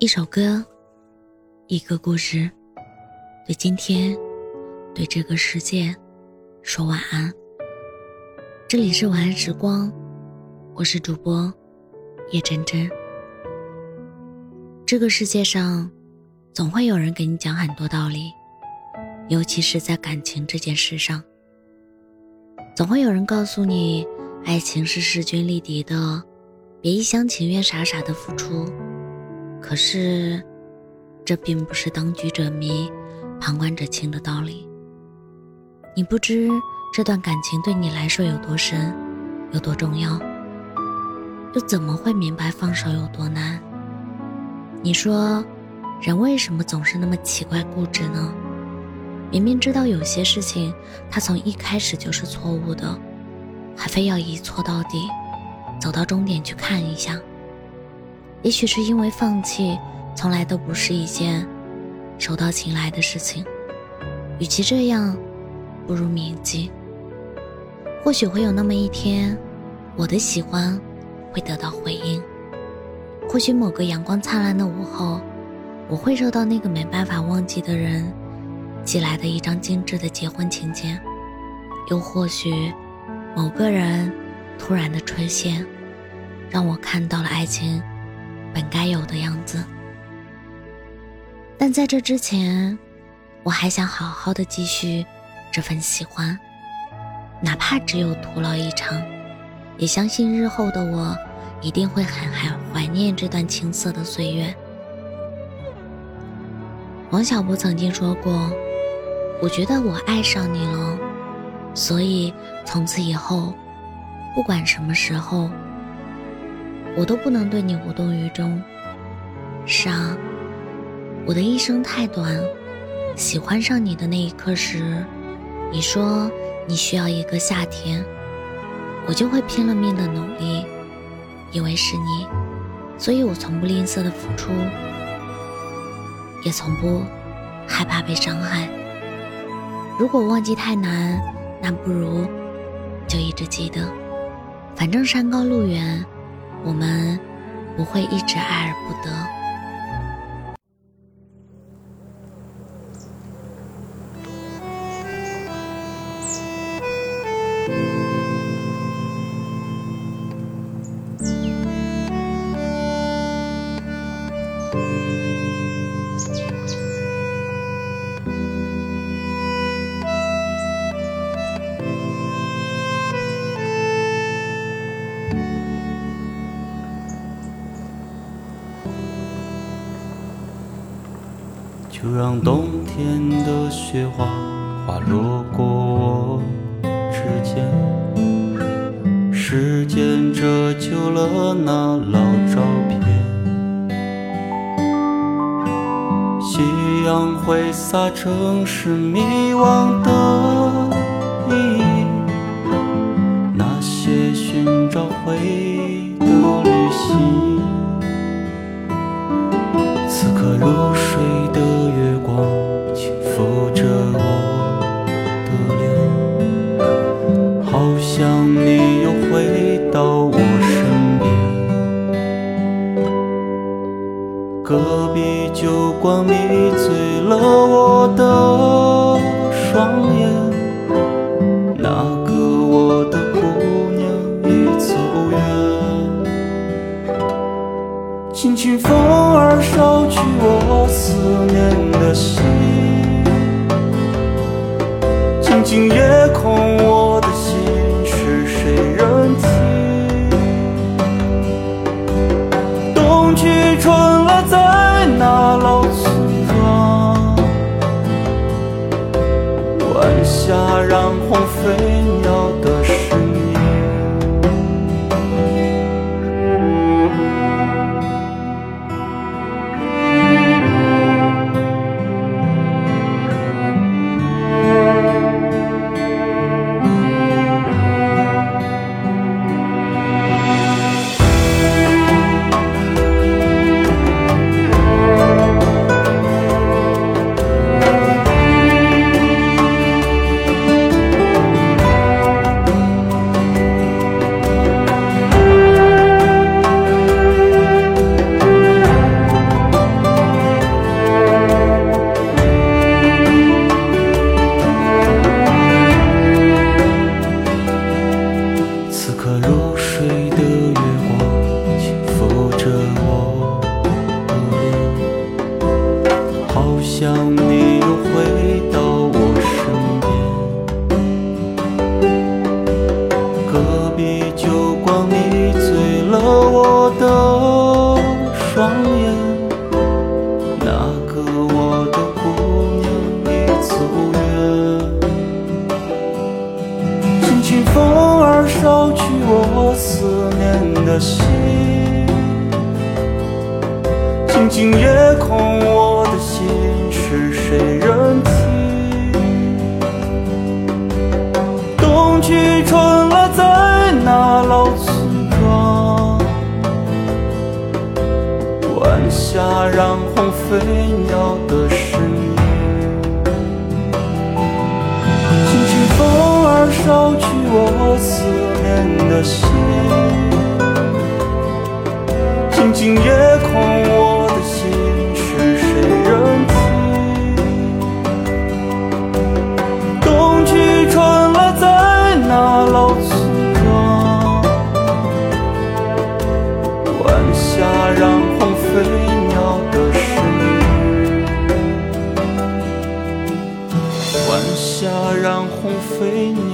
一首歌，一个故事，对今天，对这个世界，说晚安。这里是晚安时光，我是主播叶真真。这个世界上，总会有人给你讲很多道理，尤其是在感情这件事上，总会有人告诉你，爱情是势均力敌的。别一厢情愿、傻傻的付出，可是，这并不是当局者迷，旁观者清的道理。你不知这段感情对你来说有多深，有多重要，又怎么会明白放手有多难？你说，人为什么总是那么奇怪固执呢？明明知道有些事情，他从一开始就是错误的，还非要一错到底。走到终点去看一下，也许是因为放弃从来都不是一件手到擒来的事情。与其这样，不如铭记。或许会有那么一天，我的喜欢会得到回应。或许某个阳光灿烂的午后，我会收到那个没办法忘记的人寄来的一张精致的结婚请柬。又或许，某个人。突然的出现，让我看到了爱情本该有的样子。但在这之前，我还想好好的继续这份喜欢，哪怕只有徒劳一场，也相信日后的我一定会很很怀念这段青涩的岁月。王小波曾经说过：“我觉得我爱上你了，所以从此以后。”不管什么时候，我都不能对你无动于衷。是啊，我的一生太短。喜欢上你的那一刻时，你说你需要一个夏天，我就会拼了命的努力，因为是你，所以我从不吝啬的付出，也从不害怕被伤害。如果忘记太难，那不如就一直记得。反正山高路远，我们不会一直爱而不得。就让冬天的雪花滑落过我指尖，时间折旧了那老照片，夕阳挥洒城市迷惘的意义，那些寻找回忆的旅行，此刻入隔壁酒馆迷醉了我的双眼，那个我的姑娘已走远。轻轻风儿捎去我思念的心，静静夜空我在那老村庄，晚霞染红飞好想你又回到我身边隔壁酒馆你醉了我的双眼那个我的姑娘已走远轻轻风儿捎去我思念的心静静夜染红飞鸟的身影。轻轻风儿捎去我思念的心，静静夜空。in